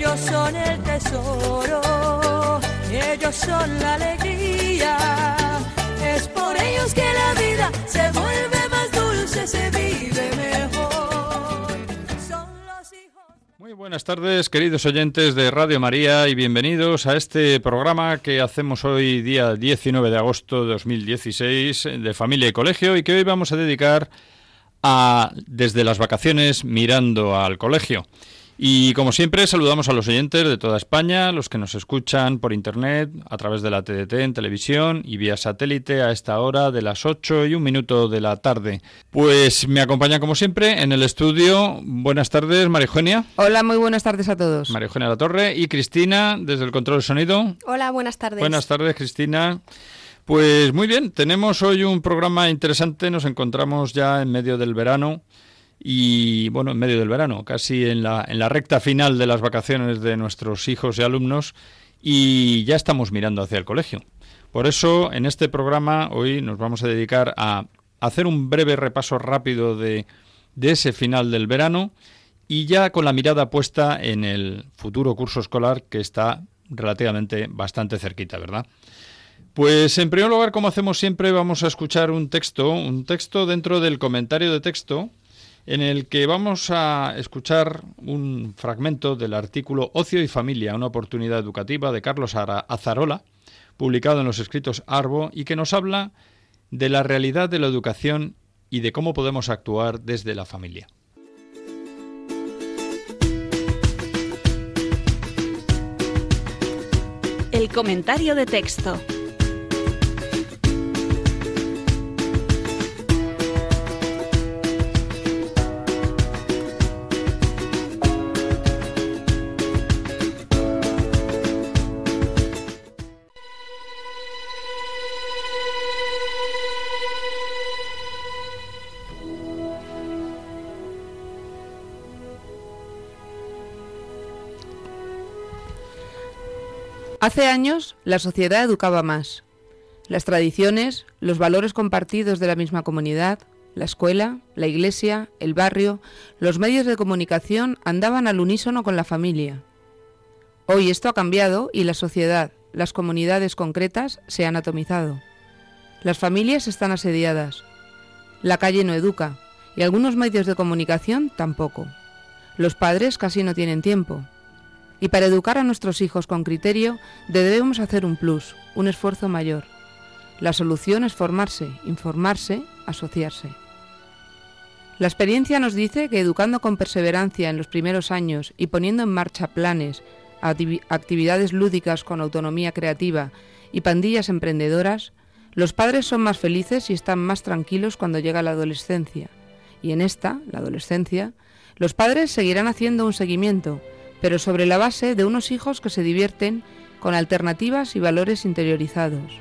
Ellos son el tesoro, ellos son la alegría. Es por ellos que la vida se vuelve más dulce, se vive mejor. Son los hijos. Muy buenas tardes, queridos oyentes de Radio María, y bienvenidos a este programa que hacemos hoy, día 19 de agosto de 2016, de Familia y Colegio, y que hoy vamos a dedicar a Desde las vacaciones mirando al colegio. Y como siempre, saludamos a los oyentes de toda España, los que nos escuchan por internet, a través de la TDT en televisión y vía satélite a esta hora de las 8 y un minuto de la tarde. Pues me acompaña como siempre en el estudio. Buenas tardes, María Eugenia. Hola, muy buenas tardes a todos. María Eugenia La Torre y Cristina desde el control de sonido. Hola, buenas tardes. Buenas tardes, Cristina. Pues muy bien, tenemos hoy un programa interesante, nos encontramos ya en medio del verano y bueno, en medio del verano, casi en la, en la recta final de las vacaciones de nuestros hijos y alumnos y ya estamos mirando hacia el colegio. Por eso, en este programa hoy nos vamos a dedicar a hacer un breve repaso rápido de, de ese final del verano y ya con la mirada puesta en el futuro curso escolar que está relativamente bastante cerquita, ¿verdad? Pues en primer lugar, como hacemos siempre, vamos a escuchar un texto, un texto dentro del comentario de texto, en el que vamos a escuchar un fragmento del artículo Ocio y Familia, una oportunidad educativa de Carlos Azarola, publicado en los escritos Arbo, y que nos habla de la realidad de la educación y de cómo podemos actuar desde la familia. El comentario de texto. Hace años la sociedad educaba más. Las tradiciones, los valores compartidos de la misma comunidad, la escuela, la iglesia, el barrio, los medios de comunicación andaban al unísono con la familia. Hoy esto ha cambiado y la sociedad, las comunidades concretas se han atomizado. Las familias están asediadas. La calle no educa y algunos medios de comunicación tampoco. Los padres casi no tienen tiempo. Y para educar a nuestros hijos con criterio debemos hacer un plus, un esfuerzo mayor. La solución es formarse, informarse, asociarse. La experiencia nos dice que educando con perseverancia en los primeros años y poniendo en marcha planes, actividades lúdicas con autonomía creativa y pandillas emprendedoras, los padres son más felices y están más tranquilos cuando llega la adolescencia. Y en esta, la adolescencia, los padres seguirán haciendo un seguimiento, pero sobre la base de unos hijos que se divierten con alternativas y valores interiorizados.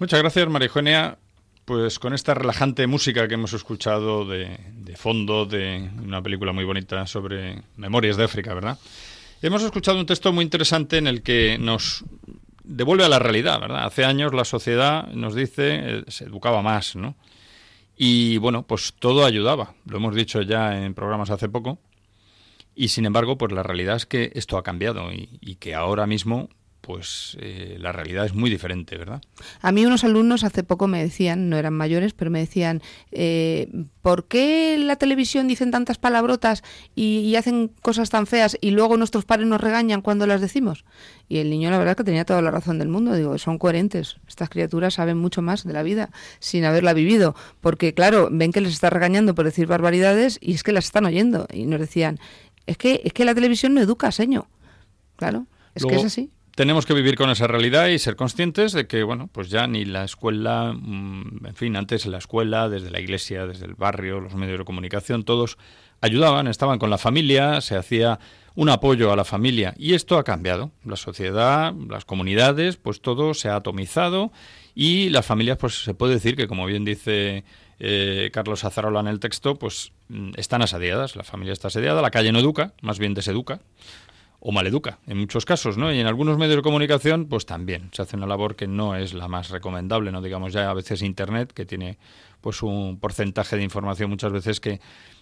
Muchas gracias, María Eugenia. Pues con esta relajante música que hemos escuchado de, de, fondo de una película muy bonita sobre memorias de África, ¿verdad? Hemos escuchado un texto muy interesante en el que nos devuelve a la realidad, ¿verdad? Hace años la sociedad nos dice eh, se educaba más, ¿no? Y bueno, pues todo ayudaba. Lo hemos dicho ya en programas hace poco. Y sin embargo, pues la realidad es que esto ha cambiado y que ahora mismo pues eh, la realidad es muy diferente, ¿verdad? A mí unos alumnos hace poco me decían, no eran mayores, pero me decían, eh, ¿por qué en la televisión dicen tantas palabrotas y, hacen cosas tan feas y luego nuestros padres nos regañan cuando las decimos? Y el niño la verdad que tenía toda la razón del mundo, digo, son coherentes, estas criaturas saben mucho más de la vida sin haberla vivido, porque claro, ven que les está regañando por decir barbaridades y es que las están oyendo y nos decían, es que, es que la televisión no educa, señor. Claro, es que es así tenemos que vivir con esa realidad y ser conscientes de que, bueno, pues ya ni la escuela, mm, en fin, antes la escuela, desde la iglesia, desde el barrio, los medios de comunicación, todos ayudaban, estaban con la familia, se hacía un apoyo a la familia y esto ha cambiado. La sociedad, las comunidades, pues todo se ha atomizado y las familias, pues se puede decir que, como bien dice eh, Carlos Azarola en el texto, pues mm, están asediadas. La familia está asediada, la calle no educa, más bien deseduca o maleduca en muchos casos, ¿no? Y en algunos medios de comunicación, pues también se hace una labor que no es la más recomendable, no digamos ya a veces Internet, que tiene pues un porcentaje de información muchas veces que,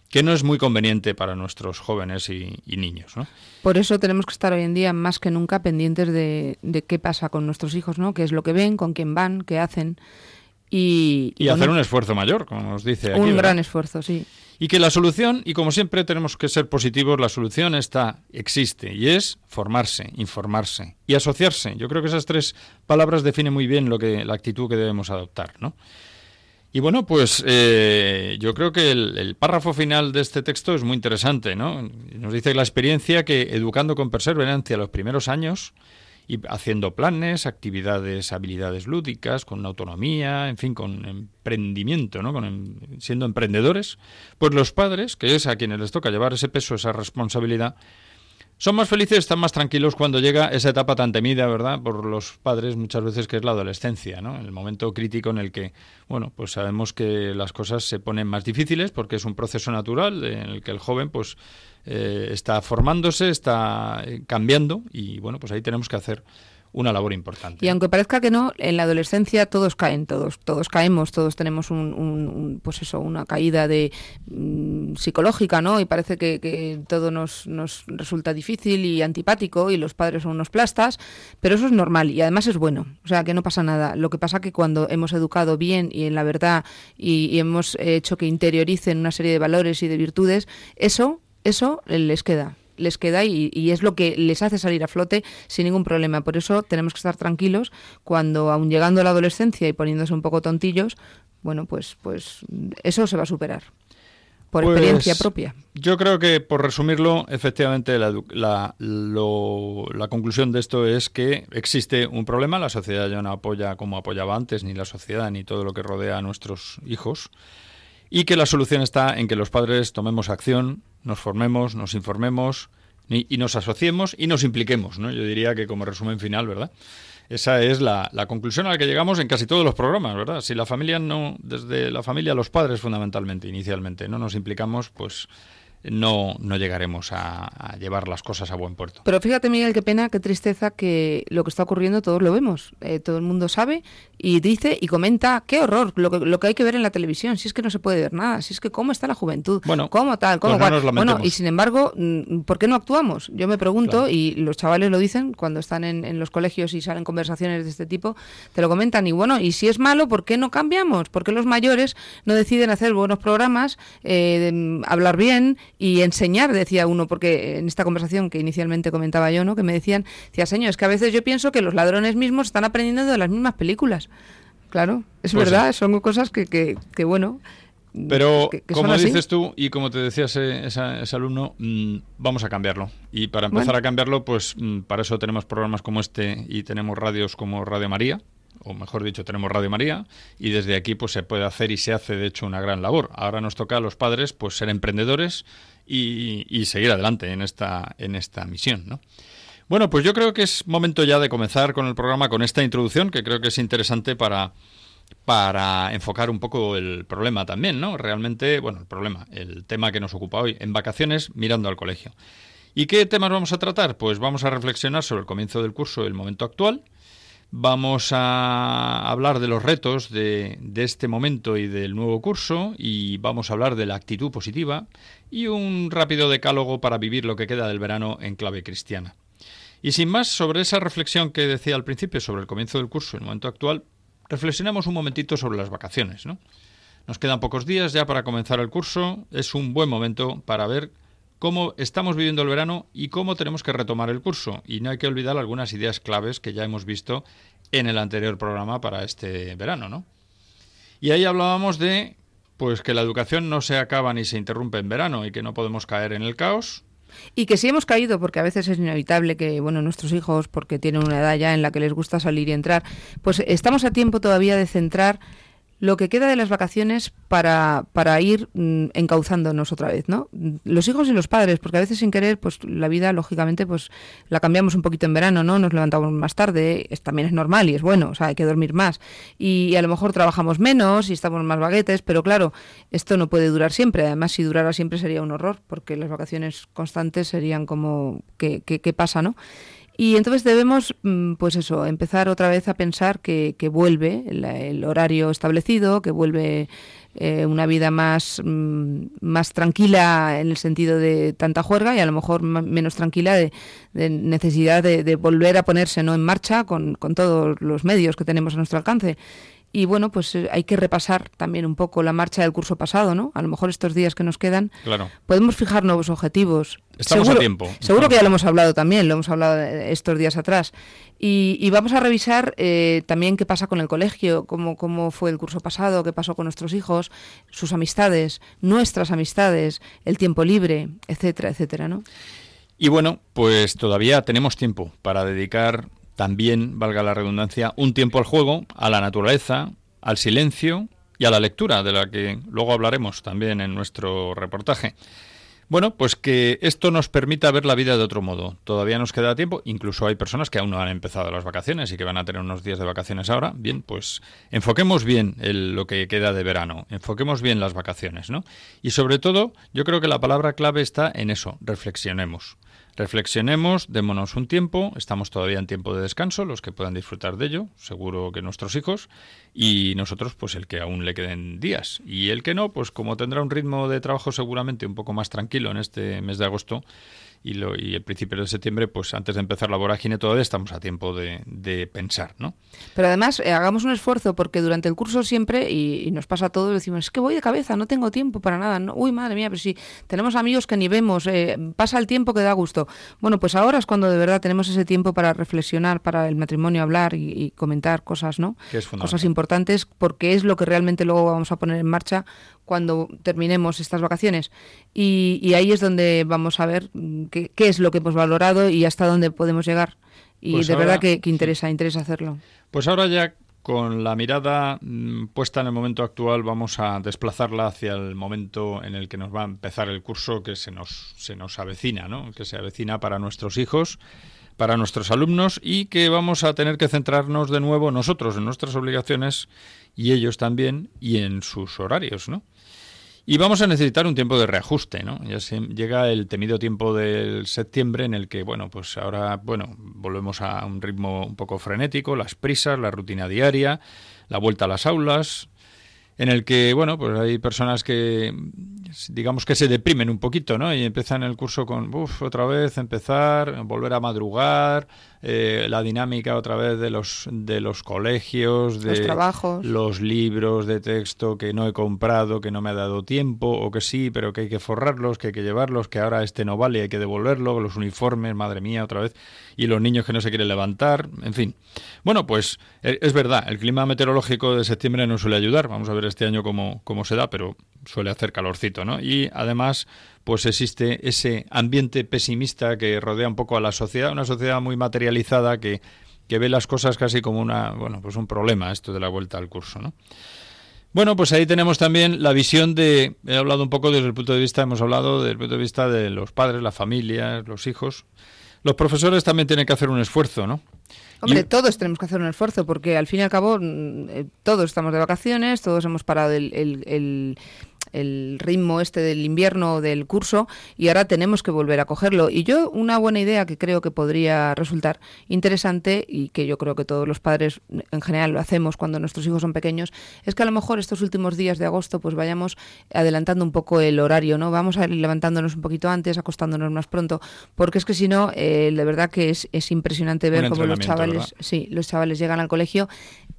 que no es muy conveniente para nuestros jóvenes y, niños, ¿no? Por eso tenemos que estar hoy en día más que nunca pendientes de, de qué pasa con nuestros hijos, ¿no? Qué es lo que ven, con quién van, qué hacen. Y, y, hacer un esfuerzo mayor, como nos dice aquí. Un gran esfuerzo, sí. Y que la solución, y como siempre tenemos que ser positivos, la solución está, existe, y es formarse, informarse y asociarse. Yo creo que esas tres palabras definen muy bien lo que, la actitud que debemos adoptar, ¿no? Y bueno, pues eh, yo creo que el, el, párrafo final de este texto es muy interesante, ¿no? Nos dice la experiencia que educando con perseverancia los primeros años y haciendo planes, actividades, habilidades lúdicas, con autonomía, en fin, con emprendimiento, ¿no? Con, em, siendo emprendedores, pues los padres, que es a quienes les toca llevar ese peso, esa responsabilidad, son más felices, están más tranquilos cuando llega esa etapa tan temida, ¿verdad? Por los padres muchas veces que es la adolescencia, ¿no? El momento crítico en el que, bueno, pues sabemos que las cosas se ponen más difíciles porque es un proceso natural en el que el joven, pues, eh, está formándose, está eh, cambiando y bueno, pues ahí tenemos que hacer una labor importante. Y aunque parezca que no, en la adolescencia todos caen, todos, todos caemos, todos tenemos un, pues eso, una caída de mm, psicológica, ¿no? Y parece que, todo nos, nos, resulta difícil y antipático y los padres son unos plastas, pero eso es normal y además es bueno, o sea que no pasa nada. Lo que pasa que cuando hemos educado bien y en la verdad y hemos hecho que interioricen una serie de valores y de virtudes, eso eso les queda les queda y, es lo que les hace salir a flote sin ningún problema. Por eso tenemos que estar tranquilos cuando, aun llegando a la adolescencia y poniéndose un poco tontillos, bueno, pues, pues eso se va a superar. Por pues experiencia propia. Yo creo que, por resumirlo, efectivamente la, la, la, conclusión de esto es que existe un problema, la sociedad ya no apoya como apoyaba antes, ni la sociedad, ni todo lo que rodea a nuestros hijos, y que la solución está en que los padres tomemos acción, nos formemos, nos informemos y, nos asociemos y nos impliquemos, ¿no? Yo diría que como resumen final, ¿verdad? Esa es la, la, conclusión a la que llegamos en casi todos los programas, ¿verdad? Si la familia no, desde la familia, los padres fundamentalmente, inicialmente, no nos implicamos, pues no, no llegaremos a, llevar las cosas a buen puerto. Pero fíjate, Miguel, qué pena, qué tristeza que lo que está ocurriendo todos lo vemos. Eh, todo el mundo sabe y dice y comenta, qué horror, lo que, lo que hay que ver en la televisión, si es que no se puede ver nada, si es que cómo está la juventud, bueno, cómo tal, cómo pues Bueno, y sin embargo, mm, ¿por qué no actuamos? Yo me pregunto, y los chavales lo dicen cuando están en, en, los colegios y salen conversaciones de este tipo, te lo comentan, y bueno, y si es malo, ¿por qué no cambiamos? ¿Por qué los mayores no deciden hacer buenos programas, eh, hablar bien? Y enseñar, decía uno, porque en esta conversación que inicialmente comentaba yo, ¿no? que me decían, decía, señor, es que a veces yo pienso que los ladrones mismos están aprendiendo de las mismas películas. Claro, es pues verdad, son cosas que, que, bueno, pero, como dices tú, y como te decía ese, ese, alumno, mm, vamos a cambiarlo. Y para empezar a cambiarlo, pues mm, para eso tenemos programas como este y tenemos radios como Radio María, o mejor dicho, tenemos Radio María, y desde aquí pues se puede hacer y se hace de hecho una gran labor. Ahora nos toca a los padres pues ser emprendedores y, seguir adelante en esta, en esta misión, ¿no? Bueno, pues yo creo que es momento ya de comenzar con el programa, con esta introducción, que creo que es interesante para, para enfocar un poco el problema también, ¿no? Realmente, bueno, el problema, el tema que nos ocupa hoy, en vacaciones mirando al colegio. ¿Y qué temas vamos a tratar? Pues vamos a reflexionar sobre el comienzo del curso y el momento actual, Vamos a hablar de los retos de, este momento y del nuevo curso y vamos a hablar de la actitud positiva y un rápido decálogo para vivir lo que queda del verano en clave cristiana. Y sin más, sobre esa reflexión que decía al principio sobre el comienzo del curso, en el momento actual, reflexionamos un momentito sobre las vacaciones, ¿no? Nos quedan pocos días ya para comenzar el curso, es un buen momento para ver cómo estamos viviendo el verano y cómo tenemos que retomar el curso. Y no hay que olvidar algunas ideas claves que ya hemos visto en el anterior programa para este verano, ¿no? Y ahí hablábamos de pues que la educación no se acaba ni se interrumpe en verano y que no podemos caer en el caos, y que si hemos caído, porque a veces es inevitable que, bueno, nuestros hijos, porque tienen una edad ya en la que les gusta salir y entrar, pues estamos a tiempo todavía de centrar lo que queda de las vacaciones para, para ir mm, encauzándonos otra vez, ¿no? Los hijos y los padres, porque a veces sin querer, pues la vida, lógicamente, pues la cambiamos un poquito en verano, ¿no? Nos levantamos más tarde, es, también es normal y es bueno, o sea, hay que dormir más. Y, a lo mejor trabajamos menos y estamos más baguetes, pero claro, esto no puede durar siempre. Además, si durara siempre sería un horror, porque las vacaciones constantes serían como, ¿qué, qué, qué pasa, no? Y entonces debemos, mm, pues eso, empezar otra vez a pensar que, vuelve el, horario establecido, que vuelve eh, una vida más, mm, más tranquila en el sentido de tanta juerga y a lo mejor menos tranquila de, necesidad de, volver a ponerse ¿no? en marcha con, con todos los medios que tenemos a nuestro alcance. Y bueno, pues eh, hay que repasar también un poco la marcha del curso pasado, ¿no? A lo mejor estos días que nos quedan, claro. podemos fijar nuevos objetivos. Estamos seguro, a tiempo. Seguro que ya lo hemos hablado también, lo hemos hablado estos días atrás. Y, vamos a revisar eh, también qué pasa con el colegio, cómo, cómo fue el curso pasado, qué pasó con nuestros hijos, sus amistades, nuestras amistades, el tiempo libre, etcétera, etcétera, ¿no? Y bueno, pues todavía tenemos tiempo para dedicar también, valga la redundancia, un tiempo al juego, a la naturaleza, al silencio y a la lectura, de la que luego hablaremos también en nuestro reportaje. Bueno, pues que esto nos permita ver la vida de otro modo. Todavía nos queda tiempo, incluso hay personas que aún no han empezado las vacaciones y que van a tener unos días de vacaciones ahora. Bien, pues enfoquemos bien lo que queda de verano, enfoquemos bien las vacaciones, ¿no? Y sobre todo, yo creo que la palabra clave está en eso, reflexionemos. Reflexionemos, démonos un tiempo, estamos todavía en tiempo de descanso, los que puedan disfrutar de ello, seguro que nuestros hijos, y nosotros, pues el que aún le queden días. Y el que no, pues como tendrá un ritmo de trabajo seguramente un poco más tranquilo en este mes de agosto, y, lo, y el principio de septiembre, pues antes de empezar la vorágine todavía estamos a tiempo de, de pensar, ¿no? Pero además eh, hagamos un esfuerzo porque durante el curso siempre, y, nos pasa a todos, decimos, es que voy de cabeza, no tengo tiempo para nada. No, uy, madre mía, pero si tenemos amigos que ni vemos, eh, pasa el tiempo que da gusto. Bueno, pues ahora es cuando de verdad tenemos ese tiempo para reflexionar, para el matrimonio hablar y, comentar cosas, ¿no? cosas importantes, porque es lo que realmente luego vamos a poner en marcha cuando terminemos estas vacaciones. Y, ahí es donde vamos a ver mm, qué, es lo que hemos valorado y hasta dónde podemos llegar. Y pues de verdad que, interesa, interesa hacerlo. Pues ahora ya con la mirada mm, puesta en el momento actual vamos a desplazarla hacia el momento en el que nos va a empezar el curso que se nos, se nos avecina, ¿no? que se avecina para nuestros hijos para nuestros alumnos y que vamos a tener que centrarnos de nuevo nosotros en nuestras obligaciones y ellos también y en sus horarios, ¿no? Y vamos a necesitar un tiempo de reajuste, ¿no? Ya se, llega el temido tiempo del septiembre en el que, bueno, pues ahora, bueno, volvemos a un ritmo un poco frenético, las prisas, la rutina diaria, la vuelta a las aulas, en el que, bueno, pues hay personas que, digamos que se deprimen un poquito, ¿no? Y empiezan el curso con, uff, otra vez empezar, volver a madrugar, eh, la dinámica otra vez de los de los colegios, de los trabajos, los libros de texto que no he comprado, que no me ha dado tiempo, o que sí, pero que hay que forrarlos, que hay que llevarlos, que ahora este no vale, hay que devolverlo, los uniformes, madre mía, otra vez, y los niños que no se quieren levantar, en fin. Bueno, pues eh, es verdad, el clima meteorológico de septiembre no suele ayudar, vamos a ver este año cómo, cómo se da, pero suele hacer calorcito, ¿no? Y además pues existe ese ambiente pesimista que rodea un poco a la sociedad, una sociedad muy materializada que, que ve las cosas casi como una, bueno, pues un problema esto de la vuelta al curso, ¿no? Bueno, pues ahí tenemos también la visión de, he hablado un poco desde el punto de vista, hemos hablado desde el punto de vista de los padres, las familias, los hijos. Los profesores también tienen que hacer un esfuerzo, ¿no? Hombre, todos tenemos que hacer un esfuerzo porque al fin y al cabo mm, eh, todos estamos de vacaciones, todos hemos parado el, el ritmo este del invierno del curso y ahora tenemos que volver a cogerlo. Y yo una buena idea que creo que podría resultar interesante y que yo creo que todos los padres en general lo hacemos cuando nuestros hijos son pequeños es que a lo mejor estos últimos días de agosto pues vayamos adelantando un poco el horario, ¿no? Vamos a ir levantándonos un poquito antes, acostándonos más pronto, porque es que si no, eh, de verdad que es, es impresionante ver cómo los chavales, sí, los chavales llegan al colegio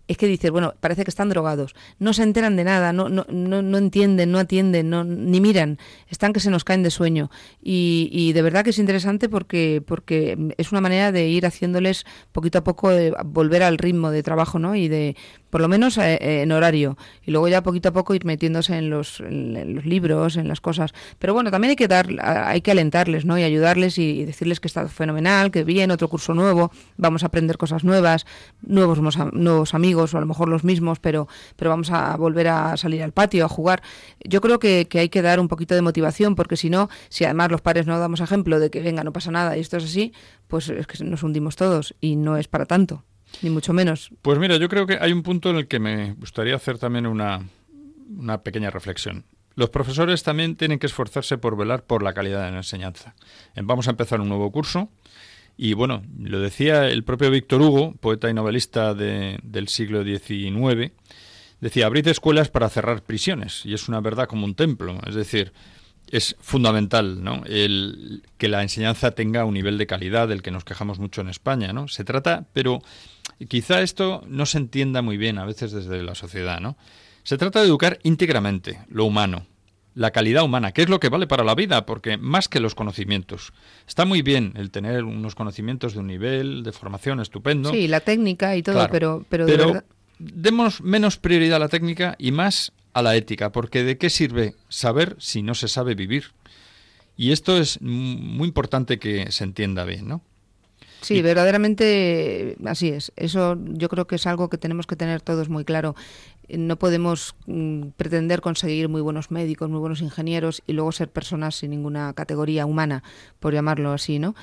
es que dices, bueno, parece que están drogados, no se enteran de nada, no, no, no, no entienden, no atienden, no, ni miran, están que se nos caen de sueño. Y, y, de verdad que es interesante porque, porque es una manera de ir haciéndoles poquito a poco eh, volver al ritmo de trabajo, ¿no? Y de, por lo menos eh, eh, en horario, y luego ya poquito a poco ir metiéndose en los, en los, libros, en las cosas. Pero bueno, también hay que dar, hay que alentarles, ¿no? Y ayudarles y, decirles que está fenomenal, que bien, otro curso nuevo, vamos a aprender cosas nuevas, nuevos, nuevos amigos o a lo mejor los mismos, pero, pero vamos a volver a salir al patio, a jugar. Yo creo que, que hay que dar un poquito de motivación, porque si no, si además los padres no damos ejemplo de que venga, no pasa nada y esto es así, pues es que nos hundimos todos y no es para tanto, ni mucho menos. Pues mira, yo creo que hay un punto en el que me gustaría hacer también una, una pequeña reflexión. Los profesores también tienen que esforzarse por velar por la calidad de la enseñanza. Vamos a empezar un nuevo curso y bueno, lo decía el propio Víctor Hugo, poeta y novelista de, del siglo XIX, decía, abrid escuelas para cerrar prisiones, y es una verdad como un templo, es decir, es fundamental ¿no? el, que la enseñanza tenga un nivel de calidad del que nos quejamos mucho en España. ¿no? Se trata, pero quizá esto no se entienda muy bien a veces desde la sociedad. ¿no? Se trata de educar íntegramente lo humano, la calidad humana, que es lo que vale para la vida, porque más que los conocimientos. Está muy bien el tener unos conocimientos de un nivel de formación estupendo. Sí, la técnica y todo, pero, pero, demos menos prioridad a la técnica y más a la ética, porque ¿de qué sirve saber si no se sabe vivir? Y esto es muy importante que se entienda bien, ¿no? Sí, verdaderamente así es. Eso yo creo que es algo que tenemos que tener todos muy claro no podemos mm, pretender conseguir muy buenos médicos, muy buenos ingenieros y luego ser personas sin ninguna categoría humana, por llamarlo así, ¿no?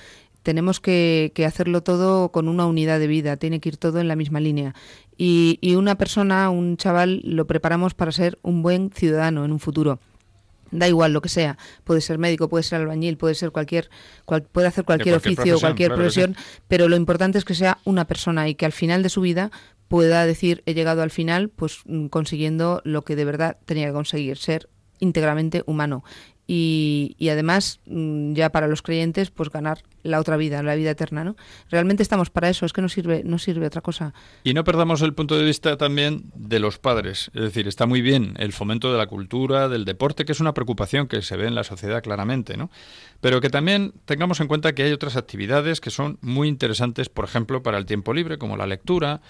Tenemos que, hacerlo todo con una unidad de vida, tiene que ir todo en la misma línea. Y, una persona, un chaval, lo preparamos para ser un buen ciudadano en un futuro da igual lo que sea, puede ser médico, puede ser albañil, puede ser cualquier, puede hacer cualquier, oficio, cualquier profesión, pero lo importante es que sea una persona y que al final de su vida pueda decir he llegado al final pues mm, consiguiendo lo que de verdad tenía que conseguir, ser íntegramente humano. Y, y, además, mm, ya para los creyentes, pues ganar la otra vida, la vida eterna, ¿no? Realmente estamos para eso, es que no sirve, no sirve otra cosa. Y no perdamos el punto de vista también de los padres. Es decir, está muy bien el fomento de la cultura, del deporte, que es una preocupación que se ve en la sociedad claramente, ¿no? Pero que también tengamos en cuenta que hay otras actividades que son muy interesantes, por ejemplo, para el tiempo libre, como la lectura,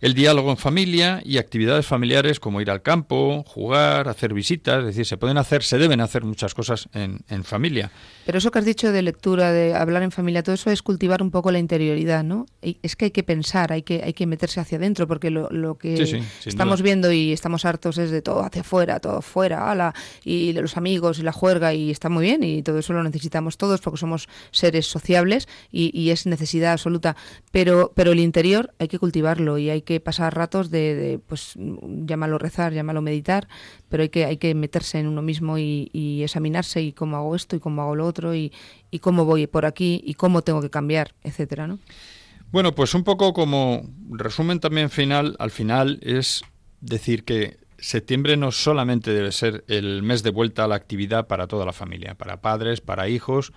el diálogo en familia y actividades familiares como ir al campo, jugar, hacer visitas, es decir, se pueden hacer, se deben hacer muchas cosas en, en, familia. Pero eso que has dicho de lectura, de hablar en familia, todo eso es cultivar un poco la interioridad, ¿no? es que hay que pensar, hay que, hay que meterse hacia adentro, porque lo, lo que estamos viendo y estamos hartos es de todo hacia afuera, todo fuera, ala, y los amigos y la juerga, y está muy bien, y todo eso lo necesitamos todos porque somos seres sociables y, y es necesidad absoluta. Pero, pero el interior hay que cultivarlo y hay que pasar ratos de, pues llámalo rezar, llámalo meditar, pero hay que, hay que meterse en uno mismo y, examinarse y cómo hago esto y cómo hago lo otro y, y, cómo voy por aquí y cómo tengo que cambiar, etcétera, ¿no? Bueno, pues un poco como resumen también final, al final es decir que septiembre no solamente debe ser el mes de vuelta a la actividad para toda la familia, para padres, para hijos,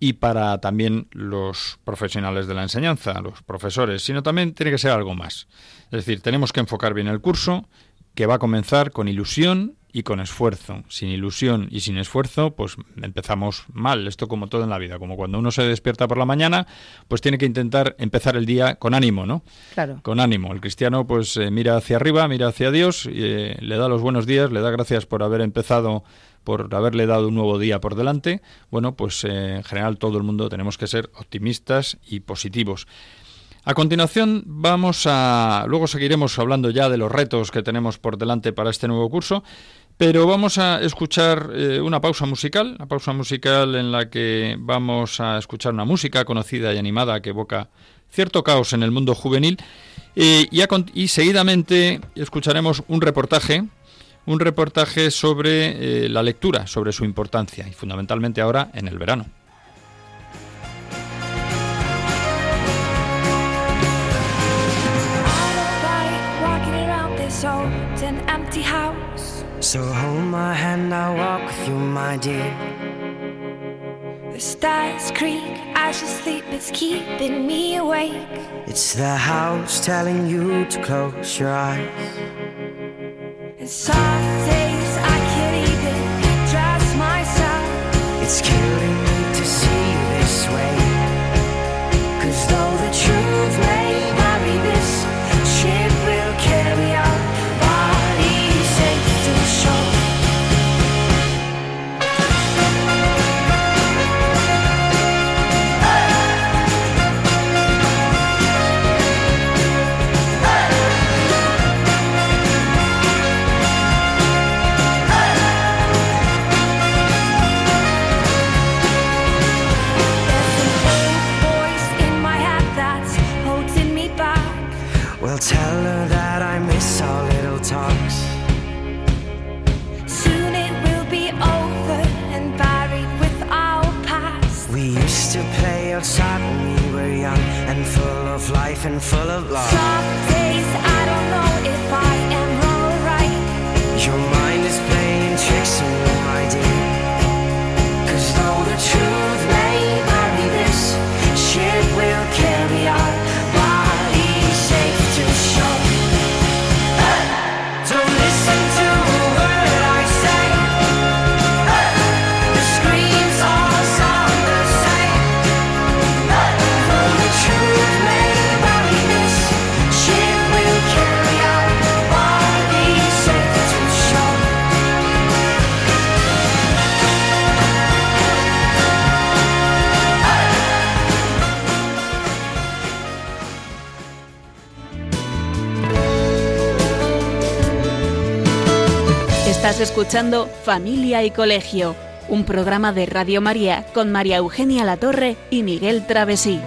y para también los profesionales de la enseñanza, los profesores, sino también tiene que ser algo más. Es decir, tenemos que enfocar bien el curso, que va a comenzar con ilusión y con esfuerzo. Sin ilusión y sin esfuerzo, pues empezamos mal. Esto como todo en la vida, como cuando uno se despierta por la mañana, pues tiene que intentar empezar el día con ánimo, ¿no? Claro. Con ánimo. El cristiano pues eh, mira hacia arriba, mira hacia Dios, y, eh, le da los buenos días, le da gracias por haber empezado por haberle dado un nuevo día por delante, bueno, pues eh, en general todo el mundo tenemos que ser optimistas y positivos. A continuación vamos a luego seguiremos hablando ya de los retos que tenemos por delante para este nuevo curso, pero vamos a escuchar eh, una pausa musical, una pausa musical en la que vamos a escuchar una música conocida y animada que evoca cierto caos en el mundo juvenil y, y seguidamente escucharemos un reportaje un reportaje sobre eh, la lectura, sobre su importancia y fundamentalmente ahora en el verano. So hold my hand, I'll walk with you, my dear. The stars creak, I should sleep, it's keeping me awake. It's the house telling you to close your eyes. Some days I can't even trust myself. It's killing full of love. Estás escuchando Familia y Colegio, un programa de Radio María con María Eugenia Latorre y Miguel Travesí.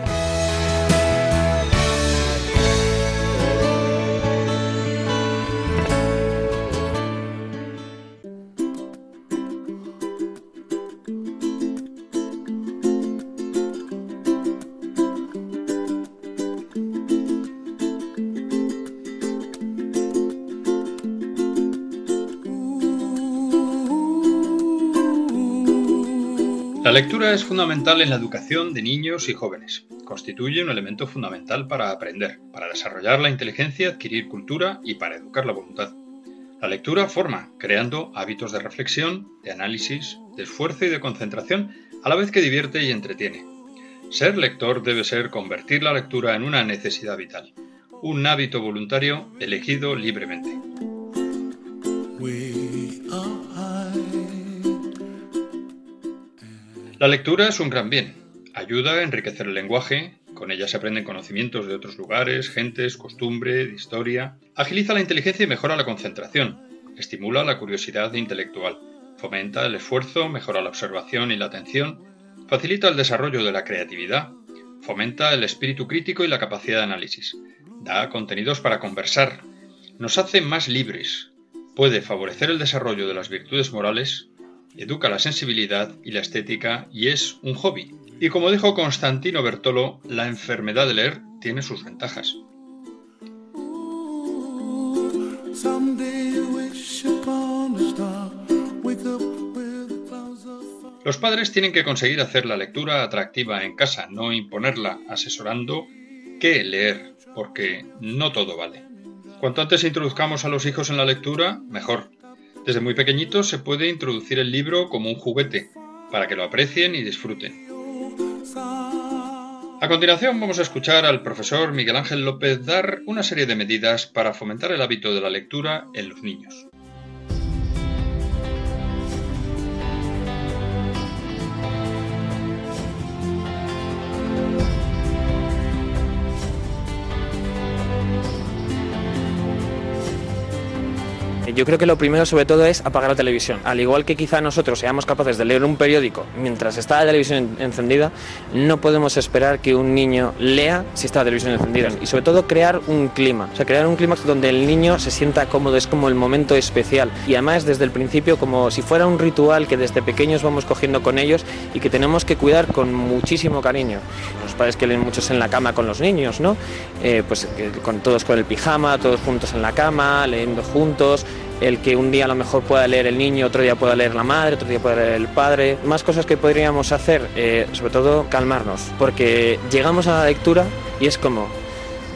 La lectura es fundamental en la educación de niños y jóvenes. Constituye un elemento fundamental para aprender, para desarrollar la inteligencia, adquirir cultura y para educar la voluntad. La lectura forma, creando hábitos de reflexión, de análisis, de esfuerzo y de concentración, a la vez que divierte y entretiene. Ser lector debe ser convertir la lectura en una necesidad vital, un hábito voluntario elegido libremente. La lectura es un gran bien. Ayuda a enriquecer el lenguaje, con ella se aprenden conocimientos de otros lugares, gentes, costumbre, de historia. Agiliza la inteligencia y mejora la concentración. Estimula la curiosidad intelectual. Fomenta el esfuerzo, mejora la observación y la atención. Facilita el desarrollo de la creatividad. Fomenta el espíritu crítico y la capacidad de análisis. Da contenidos para conversar. Nos hace más libres. Puede favorecer el desarrollo de las virtudes morales educa la sensibilidad y la estética y es un hobby. Y como dijo Constantino Bertolo, la enfermedad de leer tiene sus ventajas. Los padres tienen que conseguir hacer la lectura atractiva en casa, no imponerla asesorando qué leer, porque no todo vale. Cuanto antes introduzcamos a los hijos en la lectura, mejor. Desde muy pequeñitos se puede introducir el libro como un juguete, para que lo aprecien y disfruten. A continuación vamos a escuchar al profesor Miguel Ángel López dar una serie de medidas para fomentar el hábito de la lectura en los niños. Yo creo que lo primero sobre todo es apagar la televisión. Al igual que quizá nosotros seamos capaces de leer un periódico mientras está la televisión encendida, no podemos esperar que un niño lea si está la televisión encendida. Y sobre todo crear un clima, o sea, crear un clima donde el niño se sienta cómodo, es como el momento especial. Y además desde el principio como si fuera un ritual que desde pequeños vamos cogiendo con ellos y que tenemos que cuidar con muchísimo cariño. Los padres que leen muchos en la cama con los niños, ¿no? Eh, pues eh, con todos con el pijama, todos juntos en la cama, leyendo juntos, el que un día a lo mejor pueda leer el niño, otro día pueda leer la madre, otro día pueda leer el padre. Más cosas que podríamos hacer, eh, sobre todo calmarnos, porque llegamos a la lectura y es como,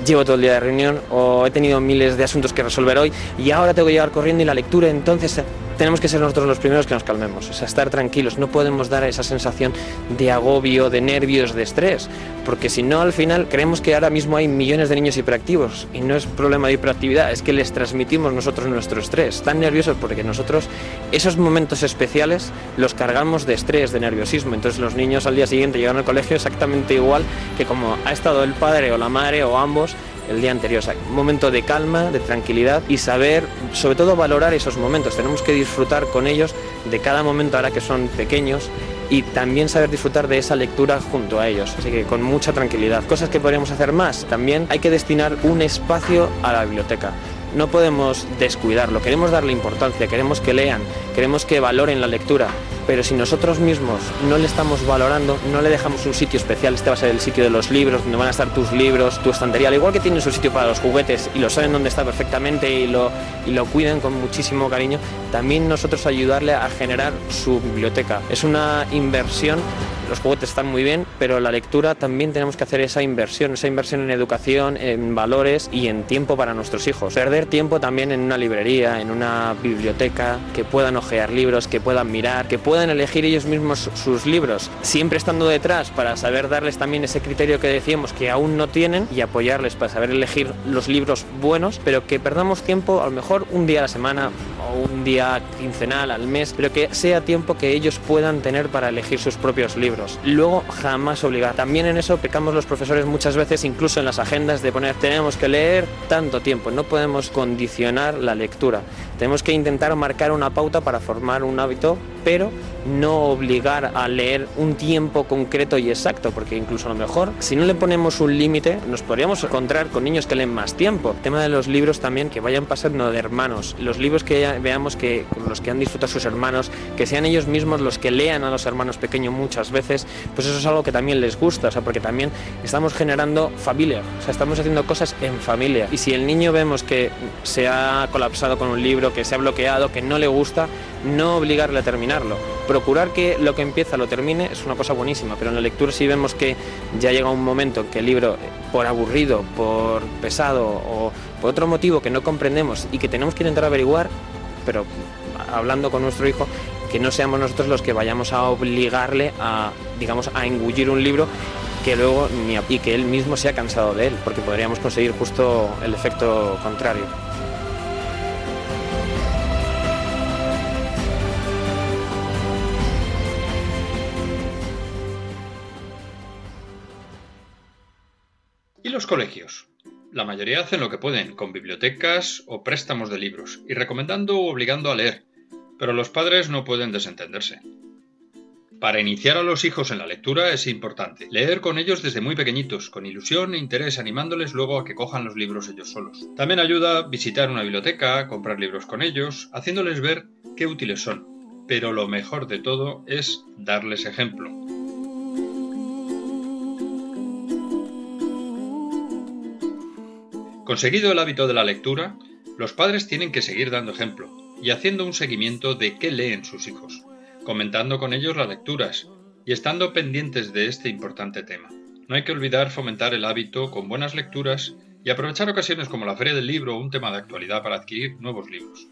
llevo todo el día de reunión o he tenido miles de asuntos que resolver hoy y ahora tengo que llegar corriendo y la lectura entonces tenemos que ser nosotros los primeros que nos calmemos, o sea, estar tranquilos, no podemos dar esa sensación de agobio, de nervios, de estrés, porque si no al final creemos que ahora mismo hay millones de niños hiperactivos y no es problema de hiperactividad, es que les transmitimos nosotros nuestro estrés, están nerviosos porque nosotros esos momentos especiales los cargamos de estrés, de nerviosismo, entonces los niños al día siguiente llegan al colegio exactamente igual que como ha estado el padre o la madre o ambos el día anterior. O sea, un momento de calma, de tranquilidad y saber, sobre todo, valorar esos momentos. Tenemos que disfrutar con ellos de cada momento ahora que son pequeños y también saber disfrutar de esa lectura junto a ellos. Así que con mucha tranquilidad. Cosas que podríamos hacer más. También hay que destinar un espacio a la biblioteca no podemos descuidarlo, queremos darle importancia, queremos que lean, queremos que valoren la lectura, pero si nosotros mismos no le estamos valorando, no le dejamos un sitio especial, este va a ser el sitio de los libros, donde van a estar tus libros, tu estantería, al igual que tienen su sitio para los juguetes y lo saben dónde está perfectamente y lo, y lo cuidan con muchísimo cariño, también nosotros ayudarle a generar su biblioteca. Es una inversión los juguetes están muy bien, pero la lectura también tenemos que hacer esa inversión, esa inversión en educación, en valores y en tiempo para nuestros hijos. Perder tiempo también en una librería, en una biblioteca, que puedan ojear libros, que puedan mirar, que puedan elegir ellos mismos sus libros, siempre estando detrás para saber darles también ese criterio que decíamos que aún no tienen y apoyarles para saber elegir los libros buenos, pero que perdamos tiempo a lo mejor un día a la semana o un día quincenal al mes, pero que sea tiempo que ellos puedan tener para elegir sus propios libros. Luego jamás obligar. También en eso pecamos los profesores muchas veces, incluso en las agendas, de poner tenemos que leer tanto tiempo. No podemos condicionar la lectura. Tenemos que intentar marcar una pauta para formar un hábito, pero no obligar a leer un tiempo concreto y exacto, porque incluso a lo mejor si no le ponemos un límite nos podríamos encontrar con niños que leen más tiempo. El tema de los libros también, que vayan pasando de hermanos. Los libros que veamos que los que han disfrutado sus hermanos, que sean ellos mismos los que lean a los hermanos pequeños muchas veces, pues eso es algo que también les gusta, o sea, porque también estamos generando familia, o sea, estamos haciendo cosas en familia. Y si el niño vemos que se ha colapsado con un libro, que se ha bloqueado, que no le gusta, no obligarle a Procurar que lo que empieza lo termine es una cosa buenísima, pero en la lectura si vemos que ya llega un momento en que el libro, por aburrido, por pesado o por otro motivo que no comprendemos y que tenemos que intentar averiguar, pero hablando con nuestro hijo, que no seamos nosotros los que vayamos a obligarle a, digamos, a engullir un libro que luego ni y que él mismo se ha cansado de él, porque podríamos conseguir justo el efecto contrario. Los colegios? La mayoría hacen lo que pueden, con bibliotecas o préstamos de libros, y recomendando o obligando a leer, pero los padres no pueden desentenderse. Para iniciar a los hijos en la lectura es importante leer con ellos desde muy pequeñitos, con ilusión e interés, animándoles luego a que cojan los libros ellos solos. También ayuda visitar una biblioteca, comprar libros con ellos, haciéndoles ver qué útiles son. Pero lo mejor de todo es darles ejemplo. Conseguido el hábito de la lectura, los padres tienen que seguir dando ejemplo y haciendo un seguimiento de qué leen sus hijos, comentando con ellos las lecturas y estando pendientes de este importante tema. No hay que olvidar fomentar el hábito con buenas lecturas y aprovechar ocasiones como la feria del libro o un tema de actualidad para adquirir nuevos libros.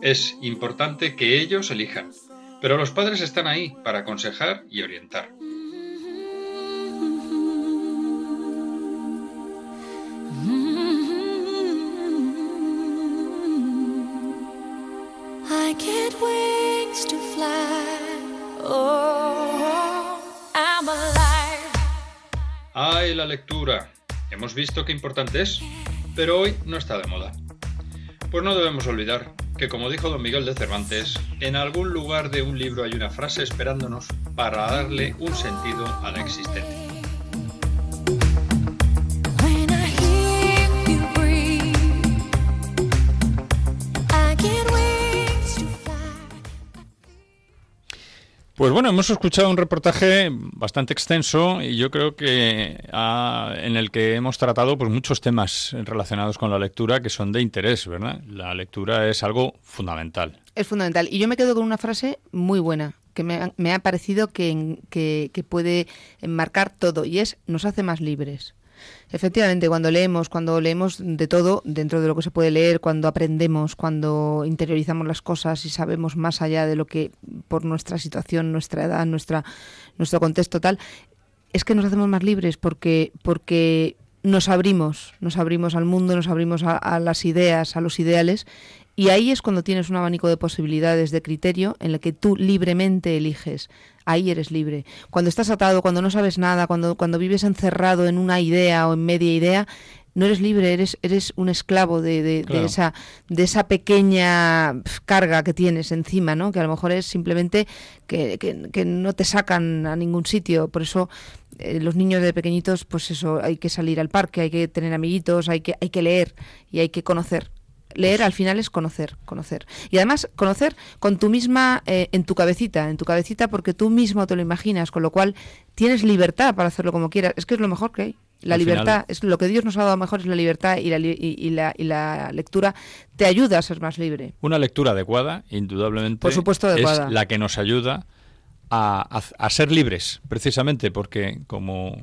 Es importante que ellos elijan, pero los padres están ahí para aconsejar y orientar. ¡Ay, la lectura! Hemos visto qué importante es, pero hoy no está de moda. Pues no debemos olvidar que como dijo don Miguel de Cervantes, en algún lugar de un libro hay una frase esperándonos para darle un sentido a la existencia. Pues bueno, hemos escuchado un reportaje bastante extenso y yo creo que en el que hemos tratado pues muchos temas relacionados con la lectura que son de interés, ¿verdad? La lectura es algo fundamental. Es fundamental. Y yo me quedo con una frase muy buena que me ha, parecido que, que puede enmarcar todo y es nos hace más libres. Efectivamente, cuando leemos, cuando leemos de todo dentro de lo que se puede leer, cuando aprendemos, cuando interiorizamos las cosas y sabemos más allá de lo que por nuestra situación, nuestra edad, nuestra, nuestro contexto tal, es que nos hacemos más libres porque, porque nos abrimos, nos abrimos al mundo, nos abrimos a las ideas, a los ideales y ahí es cuando tienes un abanico de posibilidades de criterio en el que tú libremente eliges. Ahí eres libre. Cuando estás atado, cuando no sabes nada, cuando, cuando vives encerrado en una idea o en media idea, no eres libre, eres, eres un esclavo de, de, esa, de esa pequeña carga que tienes encima, ¿no? que a lo mejor es simplemente que, que, no te sacan a ningún sitio. Por eso eh, los niños de pequeñitos, pues eso, hay que salir al parque, hay que tener amiguitos, hay que, hay que leer y hay que conocer leer al final es conocer, conocer. Y además conocer con tu misma, eh, en tu cabecita, en tu cabecita porque tú mismo te lo imaginas, con lo cual tienes libertad para hacerlo como quieras. Es que es lo mejor que hay. La libertad, es lo que Dios nos ha dado mejor es la libertad y la, y, la, y la lectura te ayuda a ser más libre. Una lectura adecuada, indudablemente, Por supuesto adecuada. es la que nos ayuda a, a ser libres, precisamente porque, como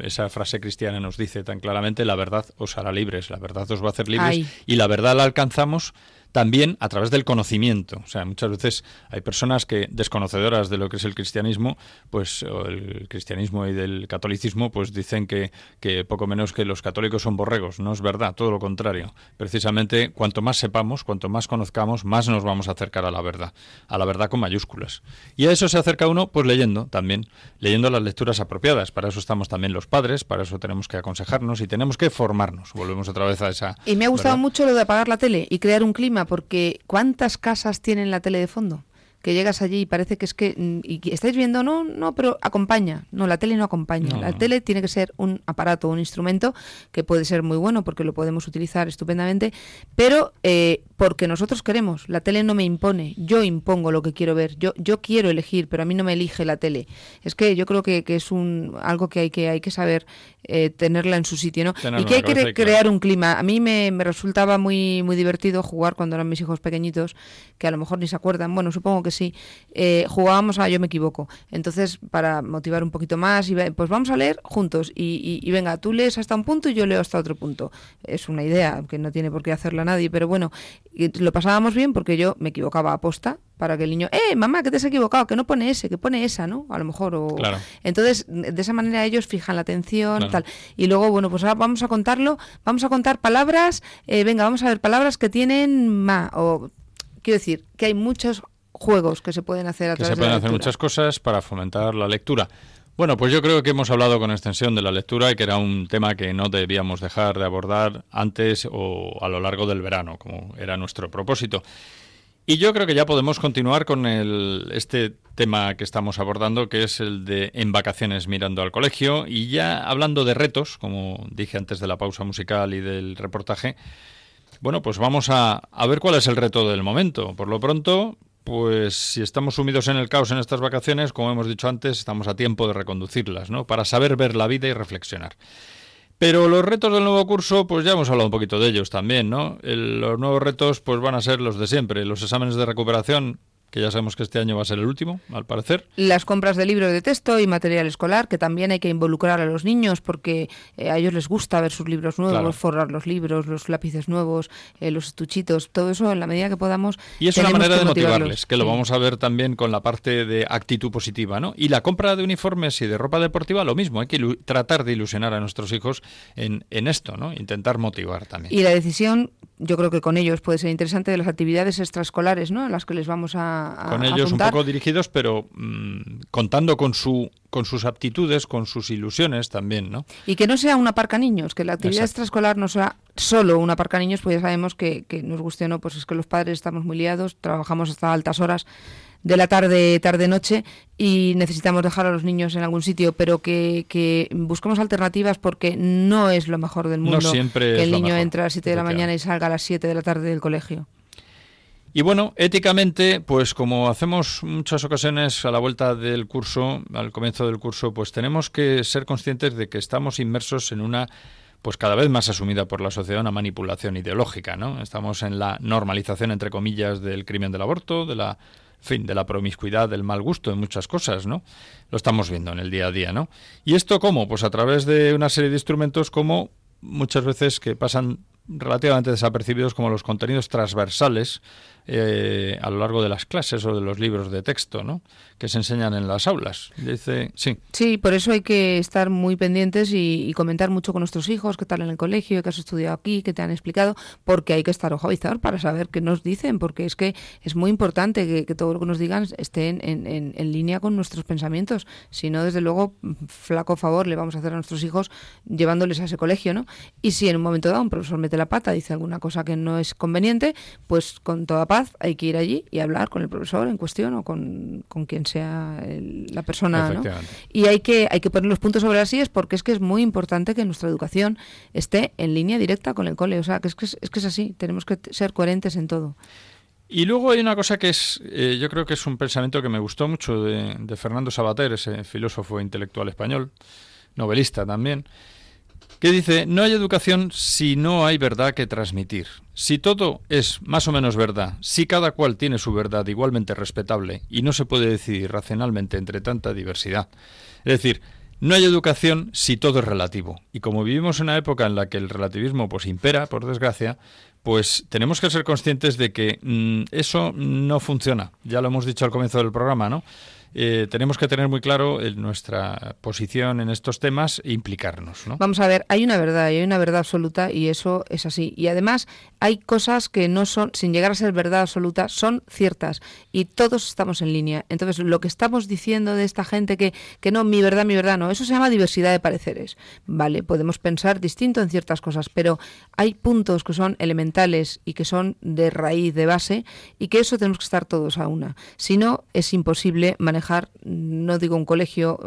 esa frase cristiana nos dice tan claramente, la verdad os hará libres, la verdad os va a hacer libres y la verdad la alcanzamos también a través del conocimiento. O sea, muchas veces hay personas que, desconocedoras de lo que es el cristianismo, pues, o el cristianismo y del catolicismo, pues dicen que, que poco menos que los católicos son borregos. No es verdad, todo lo contrario. Precisamente, cuanto más sepamos, cuanto más conozcamos, más nos vamos a acercar a la verdad, a la verdad con mayúsculas. Y a eso se acerca uno, pues leyendo también, leyendo las lecturas apropiadas. Para eso estamos también los padres, para eso tenemos que aconsejarnos y tenemos que formarnos. Volvemos otra vez a esa. Y me ha gustado mucho lo de apagar la tele y crear un clima porque ¿cuántas casas tienen la tele de fondo? Que llegas allí y parece que es que mm, y estáis viendo no no pero acompaña. No la tele no acompaña. La tele tiene que ser un aparato un instrumento que puede ser muy bueno porque lo podemos utilizar estupendamente pero eh, porque nosotros queremos. La tele no me impone. Yo impongo lo que quiero ver. Yo yo quiero elegir pero a mí no me elige la tele. Es que yo creo que, que es un algo que hay que hay que saber eh, tenerla en su sitio no y que hay que crear un clima. A mí me, me resultaba muy muy divertido jugar cuando eran mis hijos pequeñitos que a lo mejor ni se acuerdan. Bueno supongo que sí, eh, jugábamos a Yo me equivoco. Entonces, para motivar un poquito más, y, pues vamos a leer juntos. Y, venga, tú lees hasta un punto y yo leo hasta otro punto. Es una idea que no tiene por qué hacerla nadie, pero bueno, lo pasábamos bien porque yo me equivocaba a posta para que el niño, eh, mamá, que te has equivocado, que no pone ese, que pone esa, ¿no? A lo mejor. O... Entonces, de esa manera ellos fijan la atención, tal. Y luego, bueno, pues ahora vamos a contarlo, vamos a contar palabras, eh, venga, vamos a ver palabras que tienen ma, o quiero decir, que hay muchos juegos que se pueden hacer a que se pueden hacer muchas cosas para fomentar la lectura. Bueno, pues yo creo que hemos hablado con extensión de la lectura y que era un tema que no debíamos dejar de abordar antes o a lo largo del verano, como era nuestro propósito. Y yo creo que ya podemos continuar con el, este tema que estamos abordando, que es el de en vacaciones mirando al colegio. Y ya hablando de retos, como dije antes de la pausa musical y del reportaje, bueno, pues vamos a, a ver cuál es el reto del momento. Por lo pronto, pues si estamos sumidos en el caos en estas vacaciones, como hemos dicho antes, estamos a tiempo de reconducirlas, ¿no? Para saber ver la vida y reflexionar. Pero los retos del nuevo curso, pues ya hemos hablado un poquito de ellos también, ¿no? los nuevos retos, pues van a ser los de siempre. Los exámenes de recuperación que ya sabemos que este año va a ser el último, al parecer. Las compras de libros de texto y material escolar, que también hay que involucrar a los niños porque eh, a ellos les gusta ver sus libros nuevos, forrar los libros, los lápices nuevos, eh, los estuchitos, todo eso en la medida que podamos. Y es una manera de motivarles, que lo vamos a ver también con la parte de actitud positiva, ¿no? Y la compra de uniformes y de ropa deportiva, lo mismo, hay que tratar de ilusionar a nuestros hijos en, en esto, ¿no? Intentar motivar también. Y la decisión, yo creo que con ellos puede ser interesante, de las actividades extraescolares, ¿no? las que les vamos a a, con ellos un poco dirigidos, pero mm, contando con su con sus aptitudes, con sus ilusiones también, ¿no? Y que no sea una parca niños, que la actividad extraescolar no sea solo una parca niños, pues ya sabemos que, que nos guste o no, pues es que los padres estamos muy liados, trabajamos hasta altas horas de la tarde, tarde-noche y necesitamos dejar a los niños en algún sitio, pero que, que busquemos alternativas porque no es lo mejor del mundo que el niño entre a las 7 de la mañana y salga a las 7 de la tarde del colegio. Y bueno, éticamente, pues como hacemos muchas ocasiones a la vuelta del curso, al comienzo del curso, pues tenemos que ser conscientes de que estamos inmersos en una pues cada vez más asumida por la sociedad una manipulación ideológica, ¿no? Estamos en la normalización entre comillas del crimen del aborto, de la fin, de la promiscuidad, del mal gusto, en muchas cosas, ¿no? Lo estamos viendo en el día a día, ¿no? ¿Y esto cómo? Pues a través de una serie de instrumentos como muchas veces que pasan relativamente desapercibidos como los contenidos transversales eh, a lo largo de las clases o de los libros de texto, ¿no? Que se enseñan en las aulas. Dice, sí. Sí, por eso hay que estar muy pendientes y, comentar mucho con nuestros hijos, qué tal en el colegio, qué has estudiado aquí, qué te han explicado, porque hay que estar ojo para saber qué nos dicen, porque es que es muy importante que, todo lo que nos digan esté en, en, línea con nuestros pensamientos. Si no, desde luego, flaco favor le vamos a hacer a nuestros hijos llevándoles a ese colegio, ¿no? Y si en un momento dado un profesor mete la pata, dice alguna cosa que no es conveniente, pues con toda hay que ir allí y hablar con el profesor en cuestión o con, quien sea la persona. ¿no? Y hay que, hay que poner los puntos sobre las sillas porque es que es muy importante que nuestra educación esté en línea directa con el cole. O sea, que es que es, que es así, tenemos que ser coherentes en todo. Y luego hay una cosa que es, eh, yo creo que es un pensamiento que me gustó mucho de, de Fernando Sabater, ese filósofo intelectual español, novelista también, que dice, no hay educación si no hay verdad que transmitir. Si todo es más o menos verdad, si cada cual tiene su verdad igualmente respetable y no se puede decidir racionalmente entre tanta diversidad. Es decir, no hay educación si todo es relativo. Y como vivimos en una época en la que el relativismo pues impera, por desgracia, pues tenemos que ser conscientes de que mm, eso no funciona. Ya lo hemos dicho al comienzo del programa, ¿no? Eh, tenemos que tener muy claro nuestra posición en estos temas e implicarnos. ¿no? Vamos a ver, hay una verdad y hay una verdad absoluta y eso es así. Y además hay cosas que no son, sin llegar a ser verdad absoluta, son ciertas y todos estamos en línea. Entonces, lo que estamos diciendo de esta gente que, que no, mi verdad, mi verdad, no, eso se llama diversidad de pareceres. Vale, podemos pensar distinto en ciertas cosas, pero hay puntos que son elementales y que son de raíz, de base, y que eso tenemos que estar todos a una. Si no, es imposible manejar no digo un colegio,